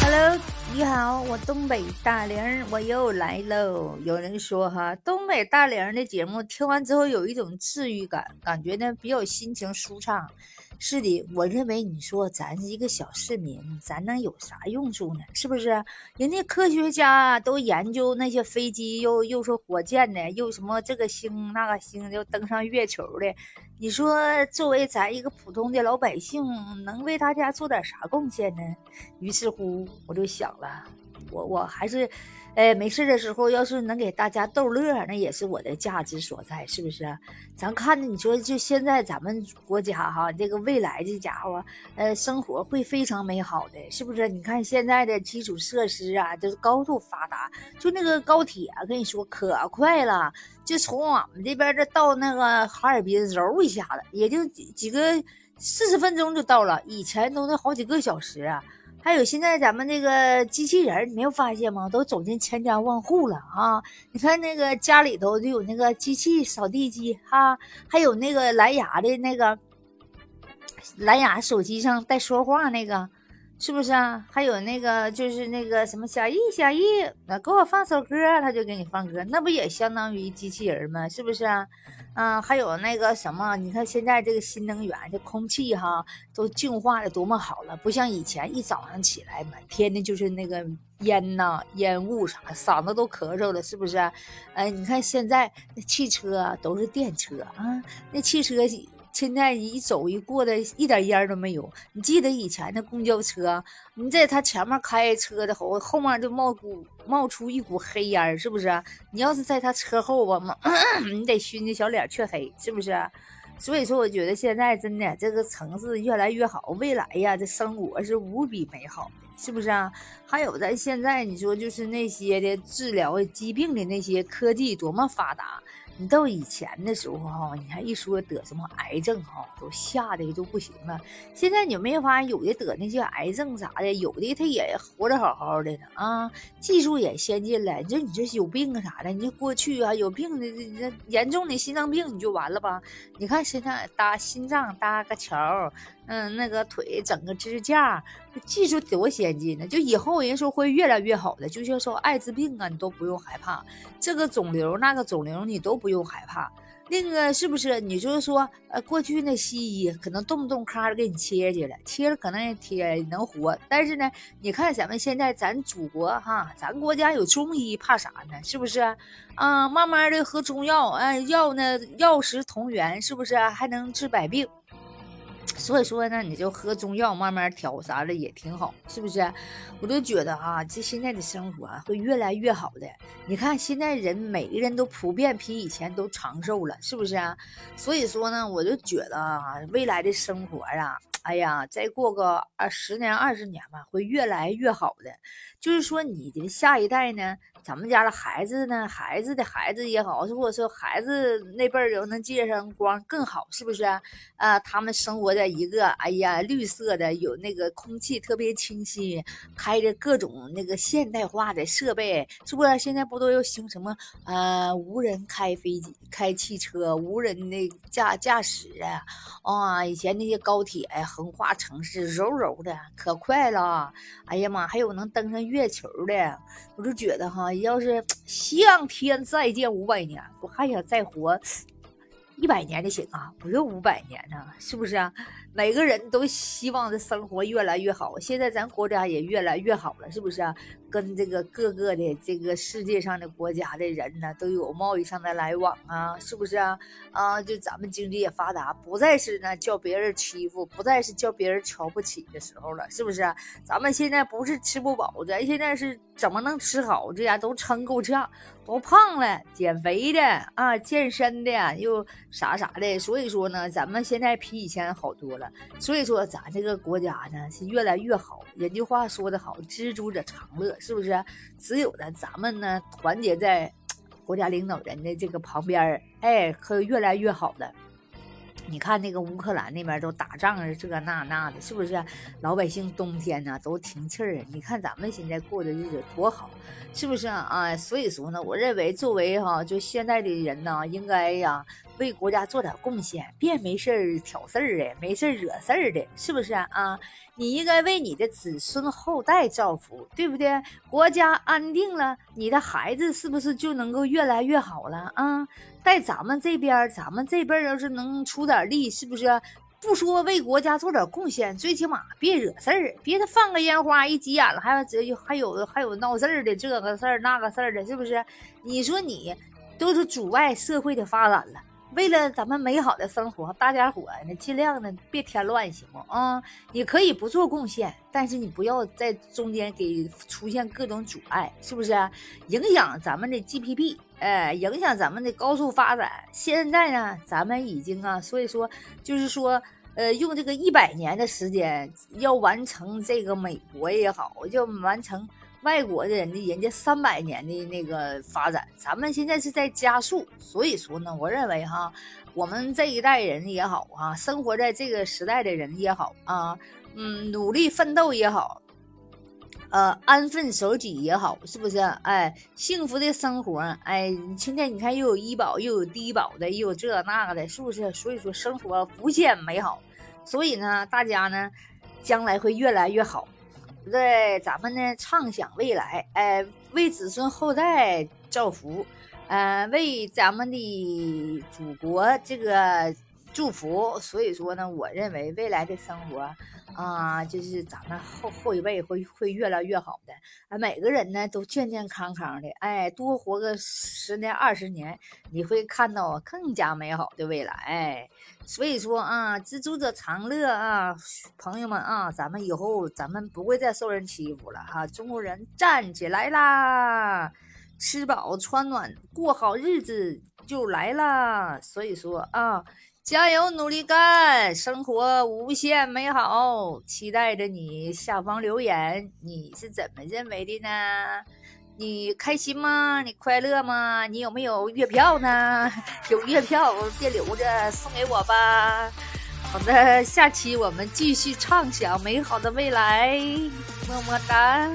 Hello，你好，我东北大玲，我又来喽。有人说哈，东北大玲的节目听完之后有一种治愈感，感觉呢比较心情舒畅。是的，我认为你说咱是一个小市民，咱能有啥用处呢？是不是？人家科学家都研究那些飞机，又又说火箭的，又什么这个星那个星，又登上月球的。你说，作为咱一个普通的老百姓，能为大家做点啥贡献呢？于是乎，我就想了，我我还是。哎，没事的时候，要是能给大家逗乐，那也是我的价值所在，是不是？咱看着，你说就现在咱们国家哈，这个未来这家伙，呃，生活会非常美好的，是不是？你看现在的基础设施啊，都是高度发达，就那个高铁，跟你说可快了，就从我们这边这到那个哈尔滨，揉一下子，也就几几个四十分钟就到了，以前都得好几个小时。还有现在咱们那个机器人，你没有发现吗？都走进千家万户了啊！你看那个家里头就有那个机器扫地机哈，还有那个蓝牙的那个蓝牙手机上带说话那个。是不是啊？还有那个，就是那个什么小易，小易，那给我放首歌，他就给你放歌，那不也相当于机器人吗？是不是啊？嗯，还有那个什么，你看现在这个新能源，这空气哈都净化的多么好了，不像以前一早上起来满天的就是那个烟呐、烟雾啥，嗓子都咳嗽了，是不是？哎，你看现在那汽车都是电车啊，那汽车。现在一走一过的，一点烟都没有。你记得以前的公交车，你在他前面开车的后，后面就冒股冒出一股黑烟，是不是？你要是在他车后吧，你得熏的小脸黢黑，是不是？所以说，我觉得现在真的这个城市越来越好，未来呀，这生活是无比美好，是不是啊？还有咱现在你说就是那些的治疗疾病的那些科技多么发达。你到以前的时候哈，你还一说得什么癌症哈，都吓得都不行了。现在你没发现有的得那些癌症啥的，有的他也活得好好的呢啊，技术也先进了。你说你这有病啊啥的，你过去啊有病的这严重的心脏病你就完了吧？你看现在搭心脏搭个桥。嗯，那个腿整个支架，技术多先进呢！就以后人说会越来越好的，就像说艾滋病啊，你都不用害怕；这个肿瘤那个肿瘤你都不用害怕。那个是不是？你就是说，呃，过去那西医可能动不动咔就给你切去了，切了可能也贴能活。但是呢，你看咱们现在咱祖国哈，咱国家有中医，怕啥呢？是不是？啊，慢慢的喝中药，哎，药呢药食同源，是不是？还能治百病。所以说呢，你就喝中药，慢慢调啥的也挺好，是不是？我就觉得啊，这现在的生活会越来越好的。你看现在人每个人都普遍比以前都长寿了，是不是啊？所以说呢，我就觉得啊，未来的生活啊，哎呀，再过个二十年、二十年吧，会越来越好的。就是说，你的下一代呢？咱们家的孩子呢？孩子的孩子也好，或者说孩子那辈儿又能借上光更好，是不是啊？他们生活在一个哎呀绿色的，有那个空气特别清新，开着各种那个现代化的设备，是不是？现在不都又兴什么呃无人开飞机、开汽车、无人的驾驾驶啊？啊，以前那些高铁横跨城市，柔柔的可快了。哎呀妈，还有能登上月球的，我就觉得哈。要是 向天再借五百年，我还想再活一百年就行啊，不用五百年呢，是不是啊？每个人都希望这生活越来越好，现在咱国家也越来越好了，是不是啊？跟这个各个的这个世界上的国家的人呢，都有贸易上的来往啊，是不是啊？啊，就咱们经济也发达，不再是呢叫别人欺负，不再是叫别人瞧不起的时候了，是不是？咱们现在不是吃不饱，咱现在是怎么能吃好？这家都撑够呛，都胖了，减肥的啊，健身的又啥啥的，所以说呢，咱们现在比以前好多了。所以说，咱这个国家呢是越来越好。人句话说的好，“知足者常乐”，是不是？只有呢，咱们呢团结在国家领导人的这个旁边儿，哎，可越来越好了。你看那个乌克兰那边都打仗啊，这那那的，是不是？老百姓冬天呢都停气儿。你看咱们现在过的日子多好，是不是啊？所以说呢，我认为作为哈就现在的人呢，应该呀为国家做点贡献，别没事儿挑事儿的，没事儿惹事儿的，是不是啊？你应该为你的子孙后代造福，对不对？国家安定了，你的孩子是不是就能够越来越好了啊？在咱们这边，咱们这辈要是能出点力，是不是？不说为国家做点贡献，最起码别惹事儿，别他放个烟花一急眼了，还有还有还有闹事儿的，这个事儿那个事儿的，是不是？你说你都是阻碍社会的发展了。为了咱们美好的生活，大家伙呢尽量呢别添乱，行吗？啊，你可以不做贡献，但是你不要在中间给出现各种阻碍，是不是？影响咱们的 GDP，哎，影响咱们的高速发展。现在呢，咱们已经啊，所以说就是说，呃，用这个一百年的时间要完成这个美国也好，要完成。外国的人的人家三百年的那个发展，咱们现在是在加速，所以说呢，我认为哈，我们这一代人也好啊，生活在这个时代的人也好啊，嗯，努力奋斗也好，呃，安分守己也好，是不是？哎，幸福的生活，哎，现在你看又有医保，又有低保的，又有这那个的，是不是？所以说生活无限美好，所以呢，大家呢，将来会越来越好。对，咱们呢畅想未来，哎，为子孙后代造福，呃，为咱们的祖国这个祝福。所以说呢，我认为未来的生活啊，就是咱们后后一辈会会越来越好的，啊，每个人呢都健健康康的，哎，多活个十年二十年，你会看到更加美好的未来。所以说啊，知足者常乐啊，朋友们啊，咱们以后咱们不会再受人欺负了哈。中国人站起来啦，吃饱穿暖，过好日子就来了。所以说啊，加油努力干，生活无限美好。期待着你下方留言，你是怎么认为的呢？你开心吗？你快乐吗？你有没有月票呢？有月票别留着，送给我吧。好的，下期我们继续畅想美好的未来，么么哒。